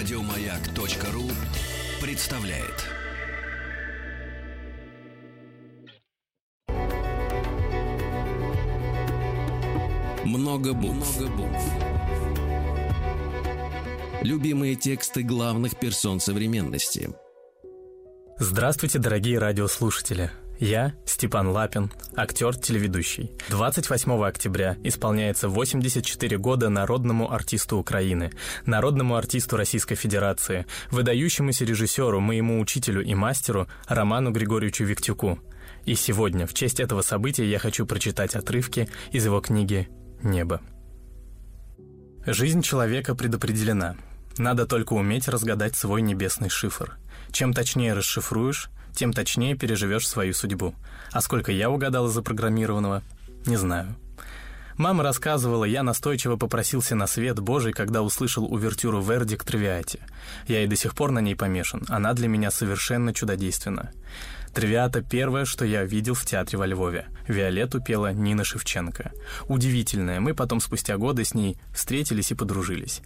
Радиомаяк.ру представляет. Много букв. Любимые тексты главных персон современности. Здравствуйте, дорогие радиослушатели. Я Степан Лапин, актер-телеведущий. 28 октября исполняется 84 года народному артисту Украины, народному артисту Российской Федерации, выдающемуся режиссеру, моему учителю и мастеру Роману Григорьевичу Виктюку. И сегодня, в честь этого события, я хочу прочитать отрывки из его книги «Небо». Жизнь человека предопределена. Надо только уметь разгадать свой небесный шифр. Чем точнее расшифруешь, тем точнее переживешь свою судьбу. А сколько я угадал запрограммированного, не знаю. Мама рассказывала, я настойчиво попросился на свет Божий, когда услышал увертюру Верди к. Я и до сих пор на ней помешан, она для меня совершенно чудодейственна. Тривиата — первое, что я видел в театре во Львове. Виолетту пела Нина Шевченко. Удивительная, мы потом спустя годы с ней встретились и подружились.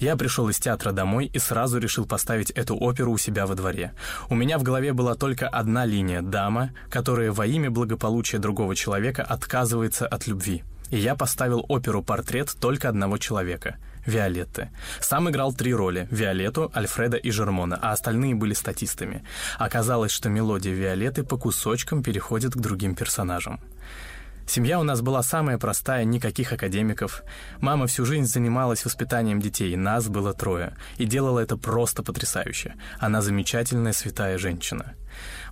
Я пришел из театра домой и сразу решил поставить эту оперу у себя во дворе. У меня в голове была только одна линия — дама, которая во имя благополучия другого человека отказывается от любви. И я поставил оперу «Портрет» только одного человека — Виолетты. Сам играл три роли – Виолетту, Альфреда и Жермона, а остальные были статистами. Оказалось, что мелодия Виолетты по кусочкам переходит к другим персонажам. Семья у нас была самая простая, никаких академиков. Мама всю жизнь занималась воспитанием детей, нас было трое. И делала это просто потрясающе. Она замечательная святая женщина.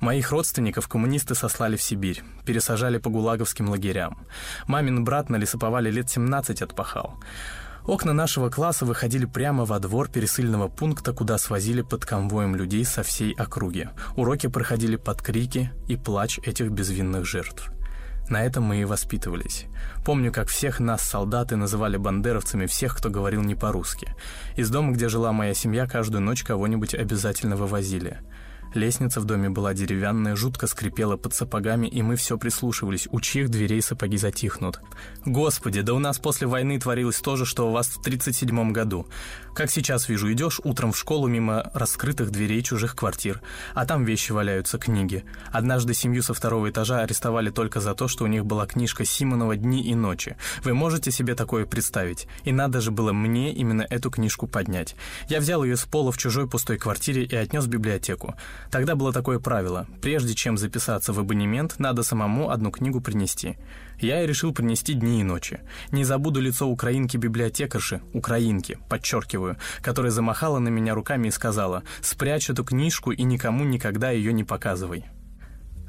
Моих родственников коммунисты сослали в Сибирь, пересажали по гулаговским лагерям. Мамин брат на лесоповале лет 17 отпахал. Окна нашего класса выходили прямо во двор пересыльного пункта, куда свозили под конвоем людей со всей округи. Уроки проходили под крики и плач этих безвинных жертв. На этом мы и воспитывались. Помню, как всех нас, солдаты, называли бандеровцами, всех, кто говорил не по-русски. Из дома, где жила моя семья, каждую ночь кого-нибудь обязательно вывозили. Лестница в доме была деревянная, жутко скрипела под сапогами, и мы все прислушивались, у чьих дверей сапоги затихнут. Господи, да у нас после войны творилось то же, что у вас в 37 году. Как сейчас вижу, идешь утром в школу мимо раскрытых дверей чужих квартир, а там вещи валяются, книги. Однажды семью со второго этажа арестовали только за то, что у них была книжка Симонова «Дни и ночи». Вы можете себе такое представить? И надо же было мне именно эту книжку поднять. Я взял ее с пола в чужой пустой квартире и отнес в библиотеку. Тогда было такое правило. Прежде чем записаться в абонемент, надо самому одну книгу принести. Я и решил принести дни и ночи. Не забуду лицо украинки-библиотекарши, украинки, подчеркиваю, которая замахала на меня руками и сказала «Спрячь эту книжку и никому никогда ее не показывай».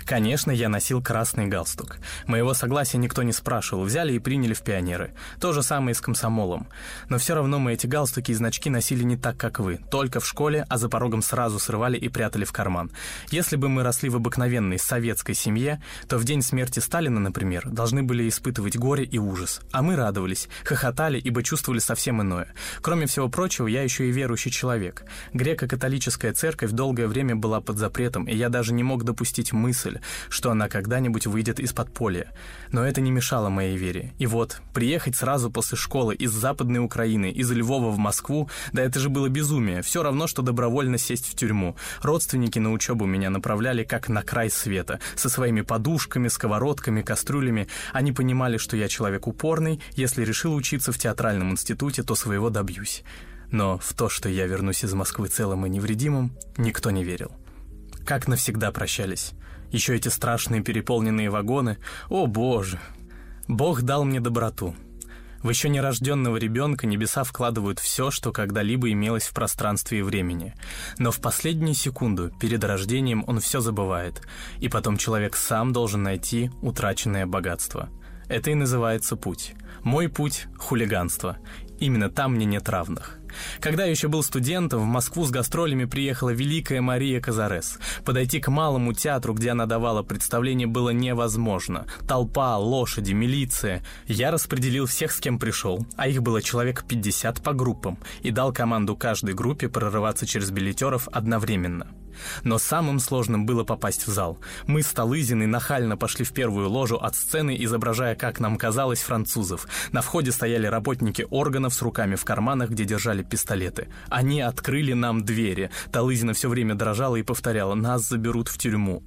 Конечно, я носил красный галстук. Моего согласия никто не спрашивал, взяли и приняли в пионеры. То же самое и с комсомолом. Но все равно мы эти галстуки и значки носили не так, как вы. Только в школе, а за порогом сразу срывали и прятали в карман. Если бы мы росли в обыкновенной советской семье, то в день смерти Сталина, например, должны были испытывать горе и ужас. А мы радовались, хохотали, ибо чувствовали совсем иное. Кроме всего прочего, я еще и верующий человек. Греко-католическая церковь долгое время была под запретом, и я даже не мог допустить мысль, мысль, что она когда-нибудь выйдет из подполья. Но это не мешало моей вере. И вот, приехать сразу после школы из Западной Украины, из Львова в Москву, да это же было безумие. Все равно, что добровольно сесть в тюрьму. Родственники на учебу меня направляли как на край света. Со своими подушками, сковородками, кастрюлями. Они понимали, что я человек упорный. Если решил учиться в театральном институте, то своего добьюсь. Но в то, что я вернусь из Москвы целым и невредимым, никто не верил. Как навсегда прощались. Еще эти страшные переполненные вагоны. О, боже! Бог дал мне доброту. В еще нерожденного ребенка небеса вкладывают все, что когда-либо имелось в пространстве и времени. Но в последнюю секунду перед рождением он все забывает, и потом человек сам должен найти утраченное богатство. Это и называется путь. Мой путь — хулиганство. Именно там мне нет равных. Когда я еще был студентом, в Москву с гастролями приехала великая Мария Казарес. Подойти к малому театру, где она давала представление, было невозможно. Толпа, лошади, милиция. Я распределил всех, с кем пришел, а их было человек 50 по группам, и дал команду каждой группе прорываться через билетеров одновременно. Но самым сложным было попасть в зал. Мы с Талызиной нахально пошли в первую ложу от сцены, изображая, как нам казалось, французов. На входе стояли работники органов с руками в карманах, где держали пистолеты. Они открыли нам двери. Талызина все время дрожала и повторяла «Нас заберут в тюрьму».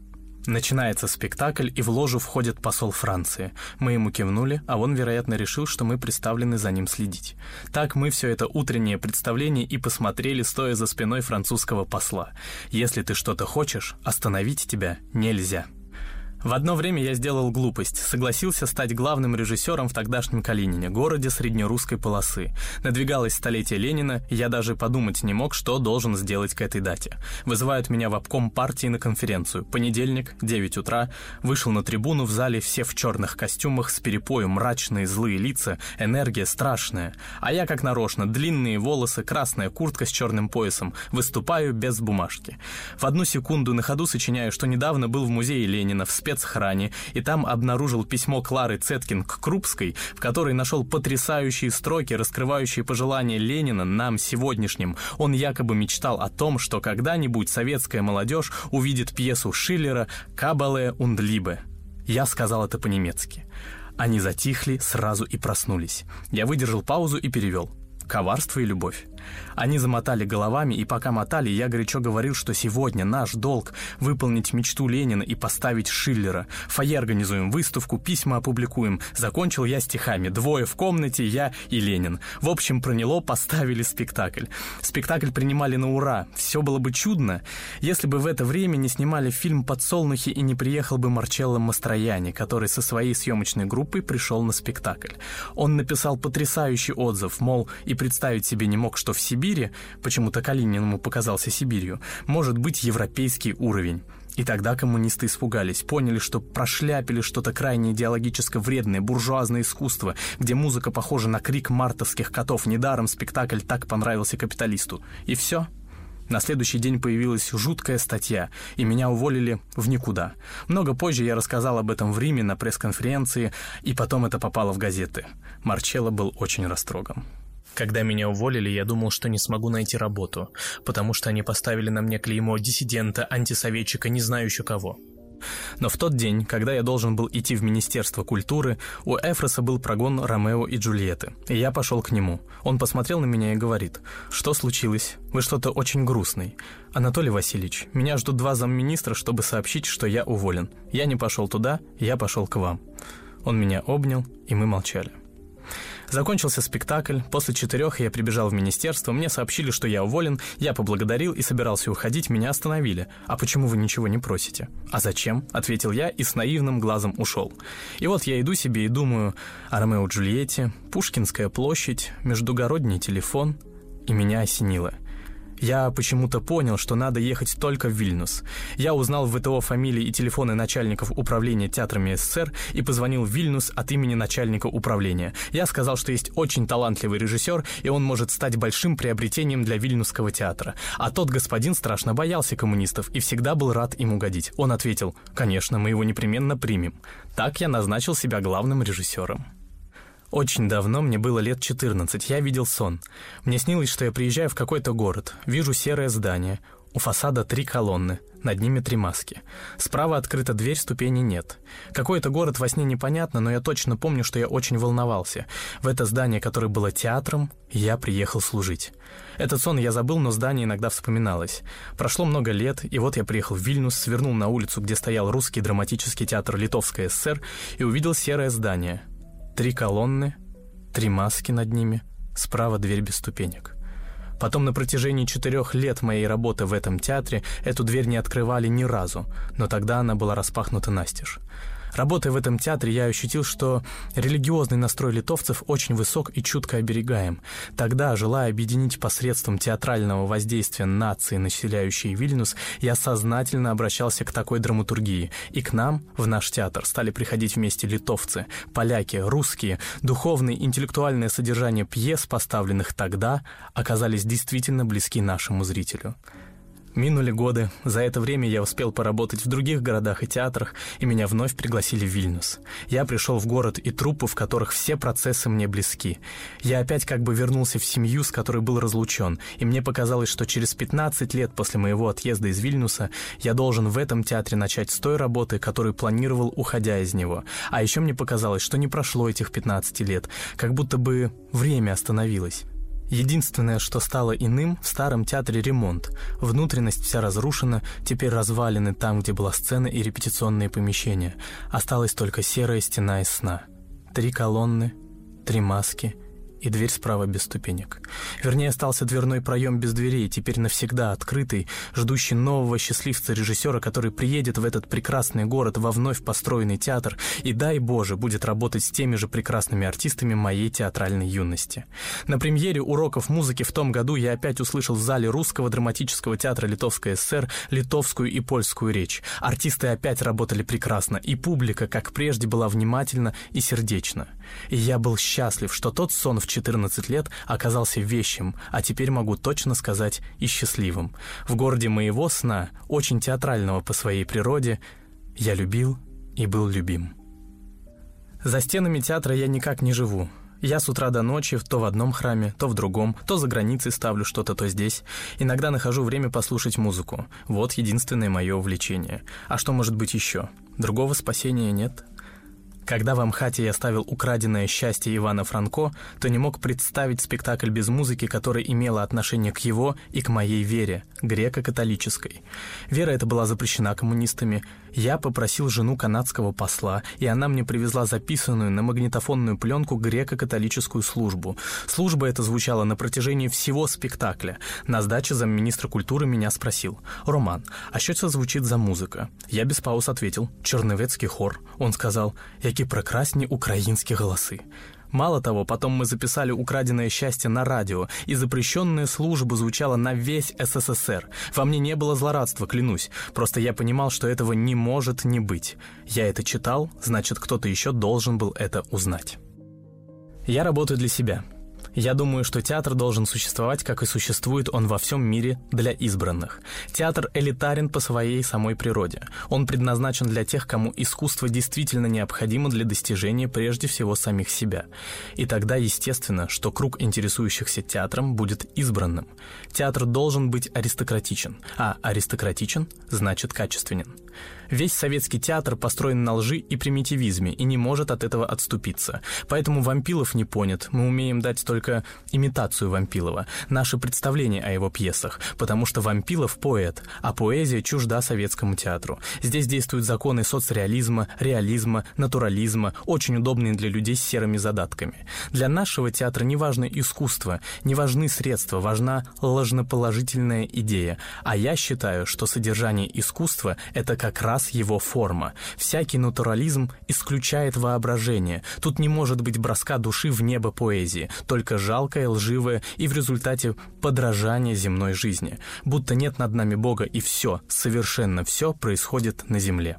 Начинается спектакль, и в ложу входит посол Франции. Мы ему кивнули, а он, вероятно, решил, что мы представлены за ним следить. Так мы все это утреннее представление и посмотрели, стоя за спиной французского посла. Если ты что-то хочешь, остановить тебя нельзя. В одно время я сделал глупость, согласился стать главным режиссером в тогдашнем Калинине, городе среднерусской полосы. Надвигалось столетие Ленина, я даже подумать не мог, что должен сделать к этой дате. Вызывают меня в обком партии на конференцию. Понедельник, 9 утра, вышел на трибуну в зале все в черных костюмах с перепою, мрачные злые лица, энергия страшная. А я как нарочно, длинные волосы, красная куртка с черным поясом, выступаю без бумажки. В одну секунду на ходу сочиняю, что недавно был в музее Ленина в спецхране, и там обнаружил письмо Клары Цеткин к Крупской, в которой нашел потрясающие строки, раскрывающие пожелания Ленина нам сегодняшним. Он якобы мечтал о том, что когда-нибудь советская молодежь увидит пьесу Шиллера «Кабале und Liebe». Я сказал это по-немецки. Они затихли сразу и проснулись. Я выдержал паузу и перевел. Коварство и любовь. Они замотали головами, и пока мотали, я горячо говорил, что сегодня наш долг — выполнить мечту Ленина и поставить Шиллера. Фойе организуем выставку, письма опубликуем. Закончил я стихами. Двое в комнате, я и Ленин. В общем, проняло, поставили спектакль. Спектакль принимали на ура. Все было бы чудно, если бы в это время не снимали фильм «Подсолнухи» и не приехал бы Марчелло Мастрояни, который со своей съемочной группой пришел на спектакль. Он написал потрясающий отзыв, мол, и представить себе не мог, что что в Сибири, почему-то Калинин показался Сибирью, может быть европейский уровень. И тогда коммунисты испугались, поняли, что прошляпили что-то крайне идеологически вредное, буржуазное искусство, где музыка похожа на крик мартовских котов. Недаром спектакль так понравился капиталисту. И все. На следующий день появилась жуткая статья, и меня уволили в никуда. Много позже я рассказал об этом в Риме на пресс-конференции, и потом это попало в газеты. Марчелло был очень растроган. Когда меня уволили, я думал, что не смогу найти работу, потому что они поставили на мне клеймо диссидента, антисоветчика, не знаю еще кого. Но в тот день, когда я должен был идти в Министерство культуры, у Эфроса был прогон Ромео и Джульетты, и я пошел к нему. Он посмотрел на меня и говорит, «Что случилось? Вы что-то очень грустный. Анатолий Васильевич, меня ждут два замминистра, чтобы сообщить, что я уволен. Я не пошел туда, я пошел к вам». Он меня обнял, и мы молчали. Закончился спектакль, после четырех я прибежал в министерство, мне сообщили, что я уволен, я поблагодарил и собирался уходить, меня остановили. «А почему вы ничего не просите?» «А зачем?» — ответил я и с наивным глазом ушел. И вот я иду себе и думаю о Ромео Джульетте, Пушкинская площадь, междугородний телефон, и меня осенило — я почему-то понял, что надо ехать только в Вильнюс. Я узнал в ВТО фамилии и телефоны начальников управления театрами СССР и позвонил в Вильнюс от имени начальника управления. Я сказал, что есть очень талантливый режиссер, и он может стать большим приобретением для Вильнюсского театра. А тот господин страшно боялся коммунистов и всегда был рад им угодить. Он ответил, конечно, мы его непременно примем. Так я назначил себя главным режиссером. Очень давно, мне было лет 14, я видел сон. Мне снилось, что я приезжаю в какой-то город, вижу серое здание, у фасада три колонны, над ними три маски. Справа открыта дверь, ступени нет. Какой-то город во сне непонятно, но я точно помню, что я очень волновался. В это здание, которое было театром, я приехал служить. Этот сон я забыл, но здание иногда вспоминалось. Прошло много лет, и вот я приехал в Вильнюс, свернул на улицу, где стоял русский драматический театр Литовская ССР, и увидел серое здание — Три колонны, три маски над ними, справа дверь без ступенек. Потом на протяжении четырех лет моей работы в этом театре эту дверь не открывали ни разу, но тогда она была распахнута настежь. Работая в этом театре, я ощутил, что религиозный настрой литовцев очень высок и чутко оберегаем. Тогда, желая объединить посредством театрального воздействия нации, населяющие Вильнюс, я сознательно обращался к такой драматургии. И к нам, в наш театр, стали приходить вместе литовцы, поляки, русские. Духовное и интеллектуальное содержание пьес, поставленных тогда, оказались действительно близки нашему зрителю. Минули годы. За это время я успел поработать в других городах и театрах, и меня вновь пригласили в Вильнюс. Я пришел в город и труппы, в которых все процессы мне близки. Я опять как бы вернулся в семью, с которой был разлучен, и мне показалось, что через 15 лет после моего отъезда из Вильнюса я должен в этом театре начать с той работы, которую планировал, уходя из него. А еще мне показалось, что не прошло этих 15 лет, как будто бы время остановилось. Единственное, что стало иным, в старом театре ремонт. Внутренность вся разрушена, теперь развалины там, где была сцена и репетиционные помещения. Осталась только серая стена из сна. Три колонны, три маски — и дверь справа без ступенек. Вернее, остался дверной проем без дверей, теперь навсегда открытый, ждущий нового счастливца-режиссера, который приедет в этот прекрасный город во вновь построенный театр и, дай Боже, будет работать с теми же прекрасными артистами моей театральной юности. На премьере уроков музыки в том году я опять услышал в зале Русского драматического театра Литовская ССР литовскую и польскую речь. Артисты опять работали прекрасно, и публика, как прежде, была внимательна и сердечна. И я был счастлив, что тот сон в 14 лет оказался вещим, а теперь могу точно сказать и счастливым. В городе моего сна, очень театрального по своей природе, я любил и был любим. За стенами театра я никак не живу. Я с утра до ночи то в одном храме, то в другом, то за границей ставлю что-то, то здесь. Иногда нахожу время послушать музыку. Вот единственное мое увлечение. А что может быть еще? Другого спасения нет. Когда в Амхате я ставил «Украденное счастье» Ивана Франко, то не мог представить спектакль без музыки, которая имела отношение к его и к моей вере, греко-католической. Вера эта была запрещена коммунистами. Я попросил жену канадского посла, и она мне привезла записанную на магнитофонную пленку греко-католическую службу. Служба эта звучала на протяжении всего спектакля. На сдаче замминистра культуры меня спросил, «Роман, а что это звучит за музыка?» Я без пауз ответил, «Черновецкий хор». Он сказал, «Який які прекрасні українські голоси. Мало того, потом мы записали «Украденное счастье» на радио, и запрещенная служба звучала на весь СССР. Во мне не было злорадства, клянусь. Просто я понимал, что этого не может не быть. Я это читал, значит, кто-то еще должен был это узнать. Я работаю для себя. я думаю, что театр должен существовать, как и существует он во всем мире для избранных. Театр элитарен по своей самой природе. Он предназначен для тех, кому искусство действительно необходимо для достижения прежде всего самих себя. И тогда естественно, что круг интересующихся театром будет избранным. Театр должен быть аристократичен, а аристократичен значит качественен. Весь советский театр построен на лжи и примитивизме и не может от этого отступиться. Поэтому Вампилов не понят. Мы умеем дать только имитацию Вампилова, наше представление о его пьесах, потому что Вампилов поэт, а поэзия чужда советскому театру. Здесь действуют законы соцреализма, реализма, натурализма, очень удобные для людей с серыми задатками. Для нашего театра не важно искусство, не важны средства, важна ложноположительная идея. А я считаю, что содержание искусства — это как раз его форма. Всякий натурализм исключает воображение. Тут не может быть броска души в небо поэзии, только жалкое, лживое и в результате подражание земной жизни. Будто нет над нами Бога, и все, совершенно все происходит на земле.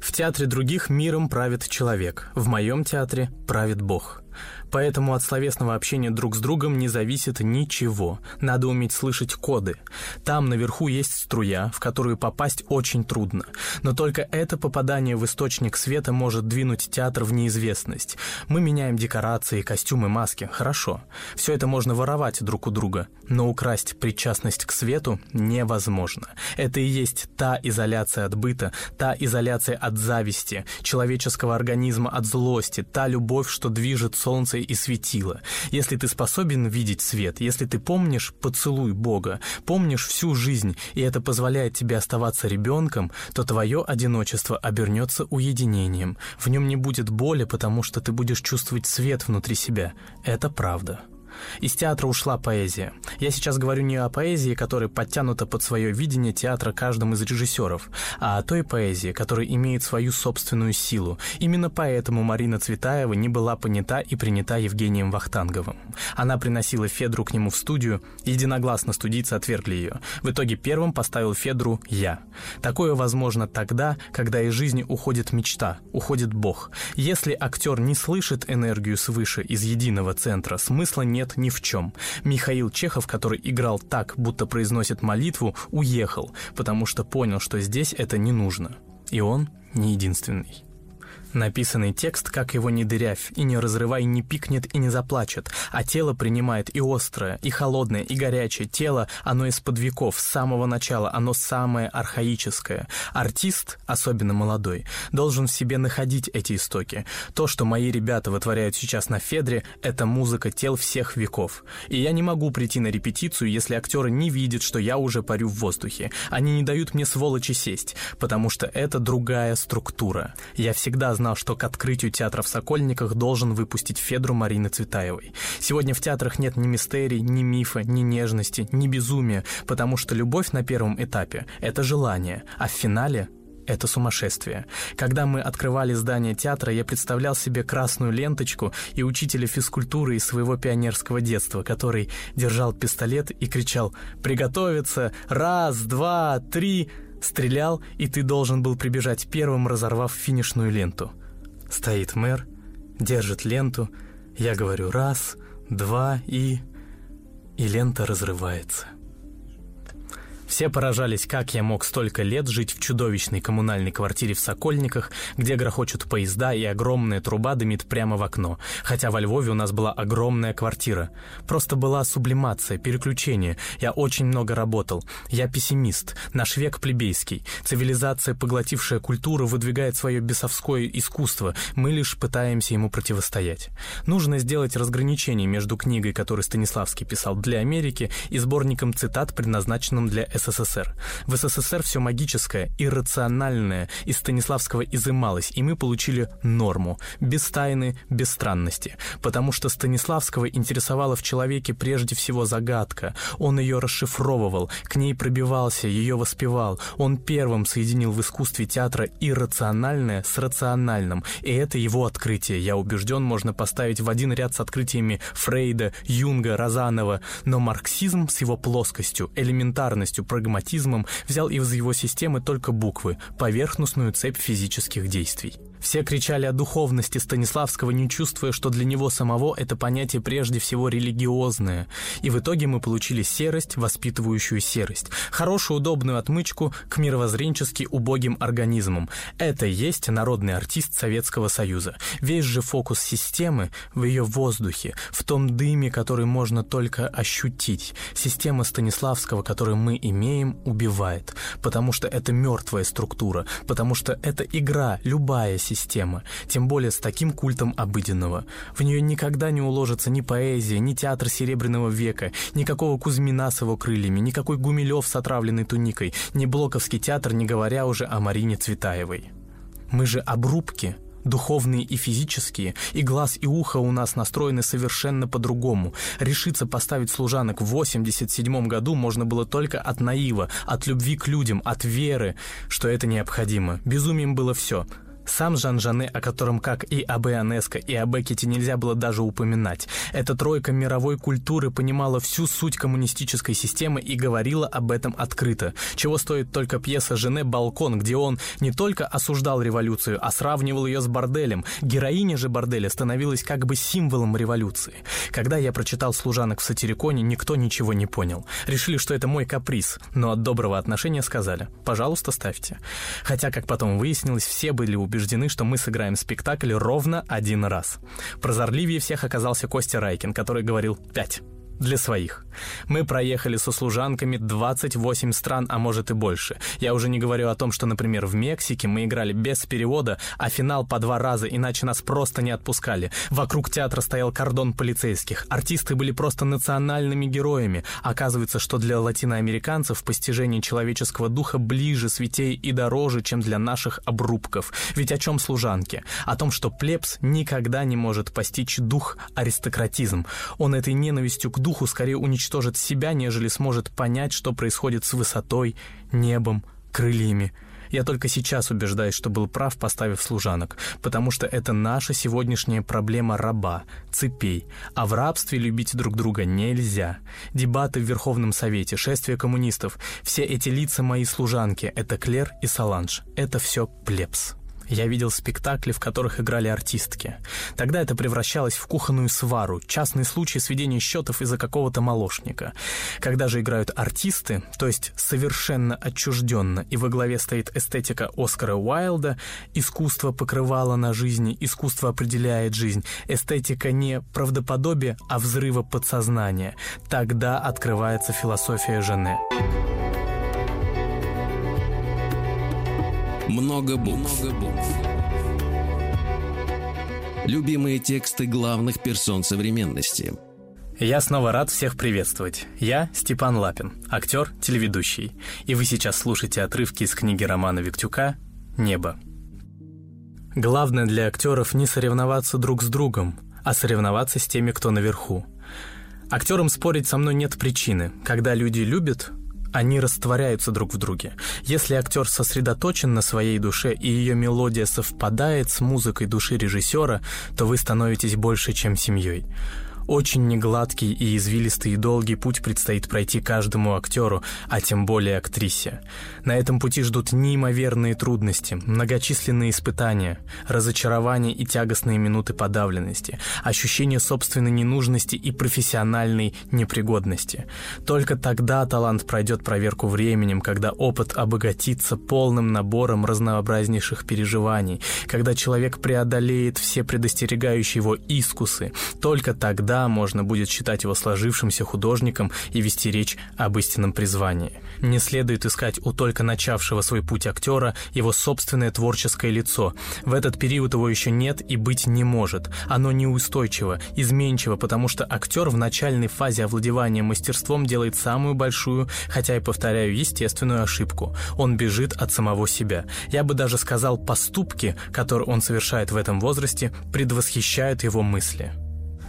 В театре других миром правит человек, в моем театре правит Бог. Поэтому от словесного общения друг с другом не зависит ничего. Надо уметь слышать коды. Там наверху есть струя, в которую попасть очень трудно. Но только это попадание в источник света может двинуть театр в неизвестность. Мы меняем декорации, костюмы, маски. Хорошо. Все это можно воровать друг у друга. Но украсть причастность к свету невозможно. Это и есть та изоляция от быта, та изоляция от зависти, человеческого организма от злости, та любовь, что движет солнце и светило. Если ты способен видеть свет, если ты помнишь поцелуй Бога, помнишь всю жизнь, и это позволяет тебе оставаться ребенком, то твое одиночество обернется уединением. В нем не будет боли, потому что ты будешь чувствовать свет внутри себя. Это правда. Из театра ушла поэзия. Я сейчас говорю не о поэзии, которая подтянута под свое видение театра каждым из режиссеров, а о той поэзии, которая имеет свою собственную силу. Именно поэтому Марина Цветаева не была понята и принята Евгением Вахтанговым. Она приносила Федру к нему в студию, единогласно студийцы отвергли ее. В итоге первым поставил Федру я. Такое возможно тогда, когда из жизни уходит мечта, уходит Бог. Если актер не слышит энергию свыше из единого центра, смысла нет нет ни в чем. Михаил Чехов, который играл так, будто произносит молитву, уехал, потому что понял, что здесь это не нужно. И он не единственный. Написанный текст, как его не дырявь, и не разрывай, не пикнет и не заплачет, а тело принимает и острое, и холодное, и горячее. Тело, оно из-под веков, с самого начала, оно самое архаическое. Артист, особенно молодой, должен в себе находить эти истоки. То, что мои ребята вытворяют сейчас на Федре, это музыка тел всех веков. И я не могу прийти на репетицию, если актеры не видят, что я уже парю в воздухе. Они не дают мне сволочи сесть, потому что это другая структура. Я всегда знал, что к открытию театра в Сокольниках должен выпустить Федру Марины Цветаевой. Сегодня в театрах нет ни мистерий, ни мифа, ни нежности, ни безумия, потому что любовь на первом этапе — это желание, а в финале это сумасшествие. Когда мы открывали здание театра, я представлял себе красную ленточку и учителя физкультуры из своего пионерского детства, который держал пистолет и кричал «Приготовиться! Раз, два, три!» Стрелял, и ты должен был прибежать первым, разорвав финишную ленту. Стоит мэр, держит ленту. Я говорю раз, два и... И лента разрывается. Все поражались, как я мог столько лет жить в чудовищной коммунальной квартире в Сокольниках, где грохочут поезда и огромная труба дымит прямо в окно. Хотя во Львове у нас была огромная квартира. Просто была сублимация, переключение. Я очень много работал. Я пессимист. Наш век плебейский. Цивилизация, поглотившая культуру, выдвигает свое бесовское искусство. Мы лишь пытаемся ему противостоять. Нужно сделать разграничение между книгой, которую Станиславский писал для Америки, и сборником цитат, предназначенным для СССР. В СССР все магическое, иррациональное из Станиславского изымалось, и мы получили норму, без тайны, без странности. Потому что Станиславского интересовала в человеке прежде всего загадка. Он ее расшифровывал, к ней пробивался, ее воспевал. Он первым соединил в искусстве театра иррациональное с рациональным, и это его открытие, я убежден, можно поставить в один ряд с открытиями Фрейда, Юнга, Розанова, но марксизм с его плоскостью, элементарностью, прагматизмом взял из его системы только буквы, поверхностную цепь физических действий. Все кричали о духовности Станиславского, не чувствуя, что для него самого это понятие прежде всего религиозное. И в итоге мы получили серость, воспитывающую серость. Хорошую удобную отмычку к мировоззренчески убогим организмам. Это и есть народный артист Советского Союза. Весь же фокус системы в ее воздухе, в том дыме, который можно только ощутить. Система Станиславского, которую мы имеем, убивает. Потому что это мертвая структура, потому что это игра, любая система, тем более с таким культом обыденного. В нее никогда не уложится ни поэзия, ни театр Серебряного века, никакого Кузьмина с его крыльями, никакой Гумилев с отравленной туникой, ни Блоковский театр, не говоря уже о Марине Цветаевой. Мы же обрубки, духовные и физические, и глаз и ухо у нас настроены совершенно по-другому. Решиться поставить служанок в 87 году можно было только от наива, от любви к людям, от веры, что это необходимо. Безумием было все — сам Жан Жане, о котором, как и А.Б. Анеско и А.Б. Кити нельзя было даже упоминать. Эта тройка мировой культуры понимала всю суть коммунистической системы и говорила об этом открыто. Чего стоит только пьеса Жене «Балкон», где он не только осуждал революцию, а сравнивал ее с борделем. Героиня же борделя становилась как бы символом революции. Когда я прочитал «Служанок в сатириконе», никто ничего не понял. Решили, что это мой каприз, но от доброго отношения сказали «пожалуйста, ставьте». Хотя, как потом выяснилось, все были убеждены убеждены, что мы сыграем спектакль ровно один раз. Прозорливее всех оказался Костя Райкин, который говорил «пять» для своих. Мы проехали со служанками 28 стран, а может и больше. Я уже не говорю о том, что, например, в Мексике мы играли без перевода, а финал по два раза, иначе нас просто не отпускали. Вокруг театра стоял кордон полицейских. Артисты были просто национальными героями. Оказывается, что для латиноамериканцев постижение человеческого духа ближе, святей и дороже, чем для наших обрубков. Ведь о чем служанки? О том, что плебс никогда не может постичь дух аристократизм. Он этой ненавистью к духу скорее уничтожит себя, нежели сможет понять, что происходит с высотой, небом, крыльями. Я только сейчас убеждаюсь, что был прав, поставив служанок, потому что это наша сегодняшняя проблема раба, цепей. А в рабстве любить друг друга нельзя. Дебаты в Верховном Совете, шествие коммунистов, все эти лица мои служанки, это Клер и Саланж. Это все плебс. Я видел спектакли, в которых играли артистки. Тогда это превращалось в кухонную свару, частный случай сведения счетов из-за какого-то молочника. Когда же играют артисты, то есть совершенно отчужденно, и во главе стоит эстетика Оскара Уайлда, искусство покрывало на жизни, искусство определяет жизнь, эстетика не правдоподобие, а взрыва подсознания. Тогда открывается философия Жене. Много букв. Много букв. Любимые тексты главных персон современности. Я снова рад всех приветствовать. Я Степан Лапин, актер, телеведущий. И вы сейчас слушаете отрывки из книги Романа Виктюка «Небо». Главное для актеров не соревноваться друг с другом, а соревноваться с теми, кто наверху. Актерам спорить со мной нет причины. Когда люди любят, они растворяются друг в друге. Если актер сосредоточен на своей душе и ее мелодия совпадает с музыкой души режиссера, то вы становитесь больше, чем семьей. Очень негладкий и извилистый и долгий путь предстоит пройти каждому актеру, а тем более актрисе. На этом пути ждут неимоверные трудности, многочисленные испытания, разочарования и тягостные минуты подавленности, ощущение собственной ненужности и профессиональной непригодности. Только тогда талант пройдет проверку временем, когда опыт обогатится полным набором разнообразнейших переживаний, когда человек преодолеет все предостерегающие его искусы. Только тогда можно будет считать его сложившимся художником и вести речь об истинном призвании. Не следует искать у только начавшего свой путь актера его собственное творческое лицо. В этот период его еще нет и быть не может. Оно неустойчиво, изменчиво, потому что актер в начальной фазе овладевания мастерством делает самую большую, хотя и, повторяю, естественную ошибку. Он бежит от самого себя. Я бы даже сказал, поступки, которые он совершает в этом возрасте, предвосхищают его мысли.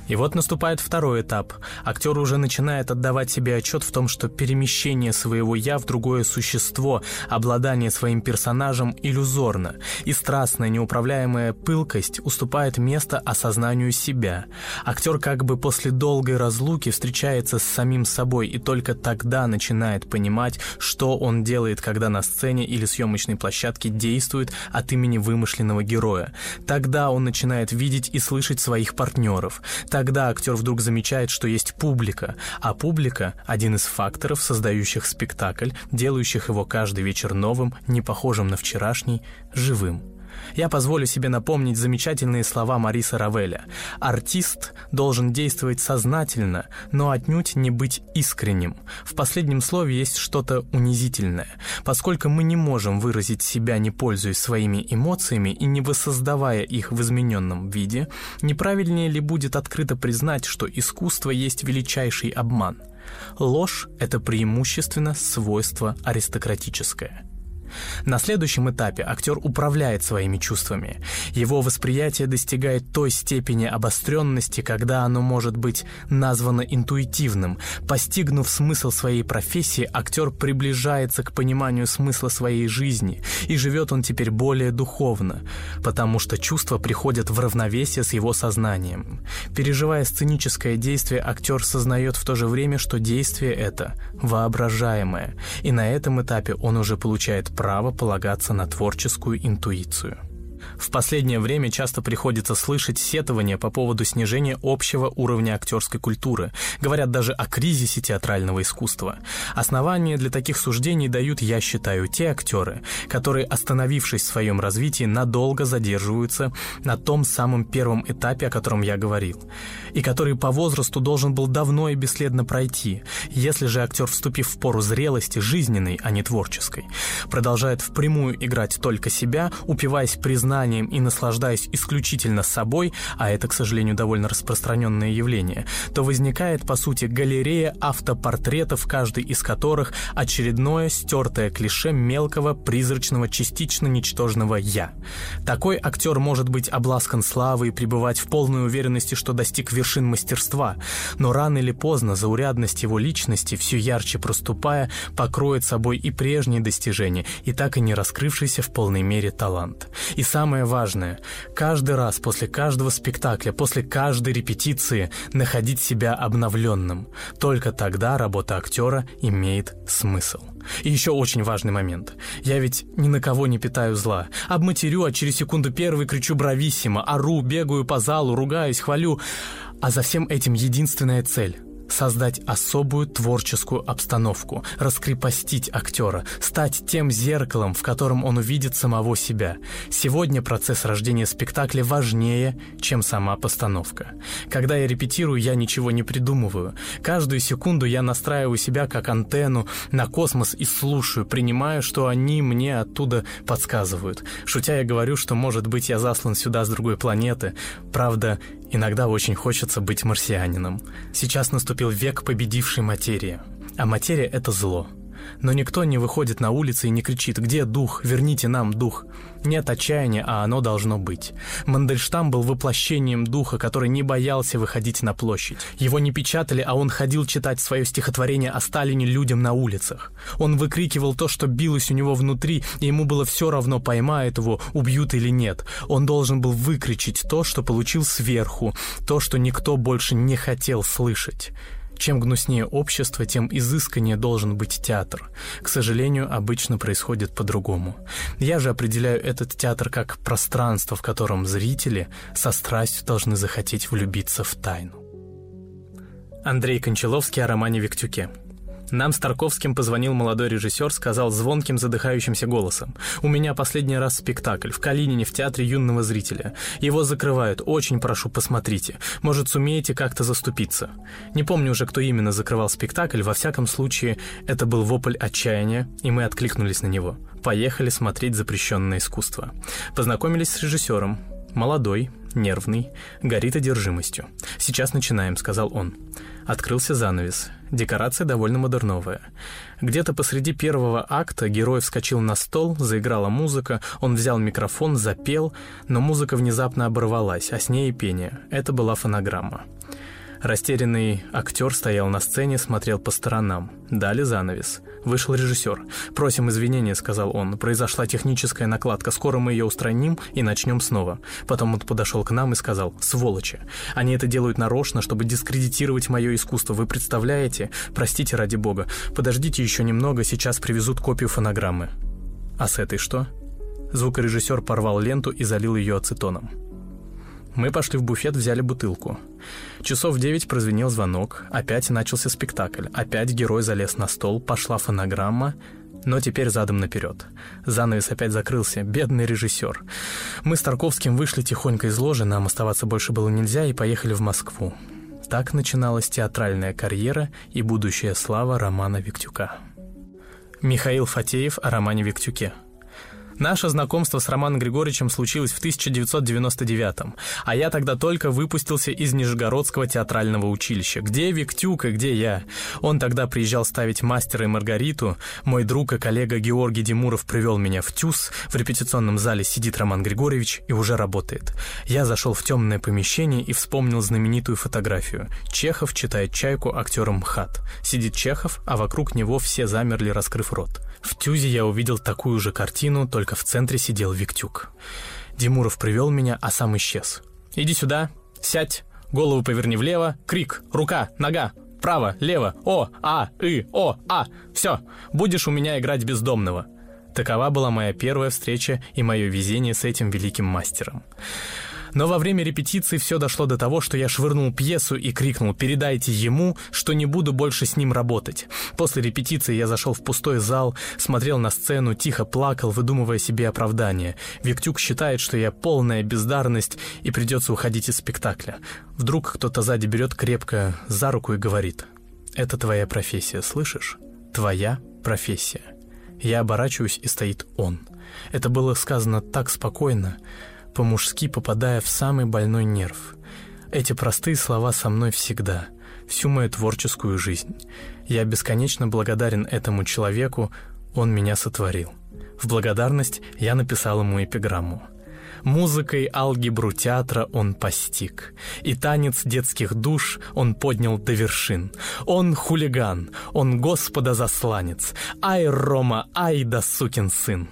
И вот наступает второй этап. Актер уже начинает отдавать себе отчет в том, что перемещение своего «я» в другое существо, обладание своим персонажем иллюзорно, и страстная неуправляемая пылкость уступает место осознанию себя. Актер как бы после долгой разлуки встречается с самим собой и только тогда начинает понимать, что он делает, когда на сцене или съемочной площадке действует от имени вымышленного героя. Тогда он начинает видеть и слышать своих партнеров. Тогда актер вдруг замечает, что есть публика, а публика – один из факторов, создающих спектакль, делающих его каждый вечер новым, не похожим на вчерашний, живым. Я позволю себе напомнить замечательные слова Мариса Равеля. «Артист должен действовать сознательно, но отнюдь не быть искренним. В последнем слове есть что-то унизительное. Поскольку мы не можем выразить себя, не пользуясь своими эмоциями и не воссоздавая их в измененном виде, неправильнее ли будет открыто признать, что искусство есть величайший обман? Ложь — это преимущественно свойство аристократическое. На следующем этапе актер управляет своими чувствами. Его восприятие достигает той степени обостренности, когда оно может быть названо интуитивным. Постигнув смысл своей профессии, актер приближается к пониманию смысла своей жизни, и живет он теперь более духовно, потому что чувства приходят в равновесие с его сознанием. Переживая сценическое действие, актер сознает в то же время, что действие это воображаемое, и на этом этапе он уже получает право полагаться на творческую интуицию. В последнее время часто приходится слышать сетования по поводу снижения общего уровня актерской культуры. Говорят даже о кризисе театрального искусства. Основания для таких суждений дают, я считаю, те актеры, которые, остановившись в своем развитии, надолго задерживаются на том самом первом этапе, о котором я говорил, и который по возрасту должен был давно и бесследно пройти. Если же актер, вступив в пору зрелости, жизненной, а не творческой, продолжает впрямую играть только себя, упиваясь признанием сознанием и наслаждаясь исключительно собой, а это, к сожалению, довольно распространенное явление, то возникает, по сути, галерея автопортретов, каждый из которых очередное стертое клише мелкого, призрачного, частично ничтожного «я». Такой актер может быть обласкан славой и пребывать в полной уверенности, что достиг вершин мастерства, но рано или поздно заурядность его личности, все ярче проступая, покроет собой и прежние достижения, и так и не раскрывшийся в полной мере талант. И самое самое важное — каждый раз после каждого спектакля, после каждой репетиции находить себя обновленным. Только тогда работа актера имеет смысл. И еще очень важный момент. Я ведь ни на кого не питаю зла. Обматерю, а через секунду первый кричу брависсимо, ору, бегаю по залу, ругаюсь, хвалю. А за всем этим единственная цель создать особую творческую обстановку, раскрепостить актера, стать тем зеркалом, в котором он увидит самого себя. Сегодня процесс рождения спектакля важнее, чем сама постановка. Когда я репетирую, я ничего не придумываю. Каждую секунду я настраиваю себя как антенну на космос и слушаю, принимаю, что они мне оттуда подсказывают. Шутя я говорю, что, может быть, я заслан сюда с другой планеты. Правда, Иногда очень хочется быть марсианином. Сейчас наступил век победившей материи. А материя — это зло. Но никто не выходит на улицы и не кричит «Где дух? Верните нам дух!» Нет отчаяния, а оно должно быть. Мандельштам был воплощением духа, который не боялся выходить на площадь. Его не печатали, а он ходил читать свое стихотворение о Сталине людям на улицах. Он выкрикивал то, что билось у него внутри, и ему было все равно, поймают его, убьют или нет. Он должен был выкричить то, что получил сверху, то, что никто больше не хотел слышать. Чем гнуснее общество, тем изысканнее должен быть театр. К сожалению, обычно происходит по-другому. Я же определяю этот театр как пространство, в котором зрители со страстью должны захотеть влюбиться в тайну. Андрей Кончаловский о романе «Виктюке». Нам с Тарковским позвонил молодой режиссер, сказал звонким, задыхающимся голосом. «У меня последний раз спектакль в Калинине в Театре юного зрителя. Его закрывают. Очень прошу, посмотрите. Может, сумеете как-то заступиться». Не помню уже, кто именно закрывал спектакль. Во всяком случае, это был вопль отчаяния, и мы откликнулись на него. Поехали смотреть запрещенное искусство. Познакомились с режиссером. Молодой, нервный, горит одержимостью. «Сейчас начинаем», — сказал он. Открылся занавес. Декорация довольно модерновая. Где-то посреди первого акта герой вскочил на стол, заиграла музыка, он взял микрофон, запел, но музыка внезапно оборвалась, а с ней и пение. Это была фонограмма. Растерянный актер стоял на сцене, смотрел по сторонам. Дали занавес. Вышел режиссер. «Просим извинения», — сказал он. «Произошла техническая накладка. Скоро мы ее устраним и начнем снова». Потом он подошел к нам и сказал «Сволочи! Они это делают нарочно, чтобы дискредитировать мое искусство. Вы представляете? Простите ради бога. Подождите еще немного, сейчас привезут копию фонограммы». «А с этой что?» Звукорежиссер порвал ленту и залил ее ацетоном. Мы пошли в буфет, взяли бутылку. Часов девять прозвенел звонок, опять начался спектакль, опять герой залез на стол, пошла фонограмма, но теперь задом наперед. Занавес опять закрылся, бедный режиссер. Мы с Тарковским вышли тихонько из ложи, нам оставаться больше было нельзя, и поехали в Москву. Так начиналась театральная карьера и будущая слава романа Виктюка. Михаил Фатеев о романе Виктюке – Наше знакомство с Романом Григорьевичем случилось в 1999-м, а я тогда только выпустился из Нижегородского театрального училища. Где Виктюк и где я? Он тогда приезжал ставить «Мастера и Маргариту». Мой друг и коллега Георгий Димуров привел меня в ТЮЗ. В репетиционном зале сидит Роман Григорьевич и уже работает. Я зашел в темное помещение и вспомнил знаменитую фотографию. Чехов читает «Чайку» актером МХАТ. Сидит Чехов, а вокруг него все замерли, раскрыв рот. В Тюзе я увидел такую же картину, только в центре сидел Виктюк. Димуров привел меня, а сам исчез. «Иди сюда, сядь, голову поверни влево, крик, рука, нога, право, лево, о, а, и, о, а, все, будешь у меня играть бездомного». Такова была моя первая встреча и мое везение с этим великим мастером. Но во время репетиции все дошло до того, что я швырнул пьесу и крикнул «Передайте ему, что не буду больше с ним работать». После репетиции я зашел в пустой зал, смотрел на сцену, тихо плакал, выдумывая себе оправдание. Виктюк считает, что я полная бездарность и придется уходить из спектакля. Вдруг кто-то сзади берет крепко за руку и говорит «Это твоя профессия, слышишь? Твоя профессия». Я оборачиваюсь, и стоит он. Это было сказано так спокойно, по-мужски попадая в самый больной нерв. Эти простые слова со мной всегда, всю мою творческую жизнь. Я бесконечно благодарен этому человеку, он меня сотворил. В благодарность я написал ему эпиграмму. Музыкой алгебру театра он постиг, и танец детских душ он поднял до вершин. Он хулиган, он Господа засланец, ай, Рома, ай да сукин сын.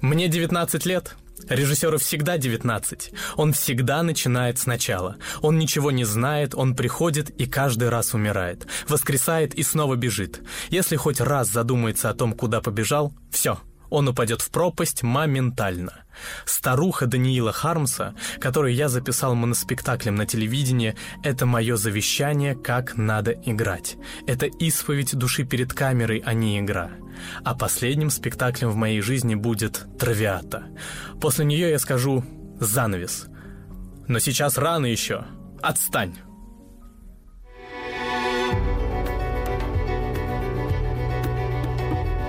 Мне 19 лет, Режиссеру всегда 19. Он всегда начинает сначала. Он ничего не знает, он приходит и каждый раз умирает. Воскресает и снова бежит. Если хоть раз задумается о том, куда побежал, все, он упадет в пропасть моментально. Старуха Даниила Хармса, которую я записал моноспектаклем на телевидении, это мое завещание, как надо играть. Это исповедь души перед камерой, а не игра. А последним спектаклем в моей жизни будет «Травиата». После нее я скажу «Занавес». Но сейчас рано еще. Отстань.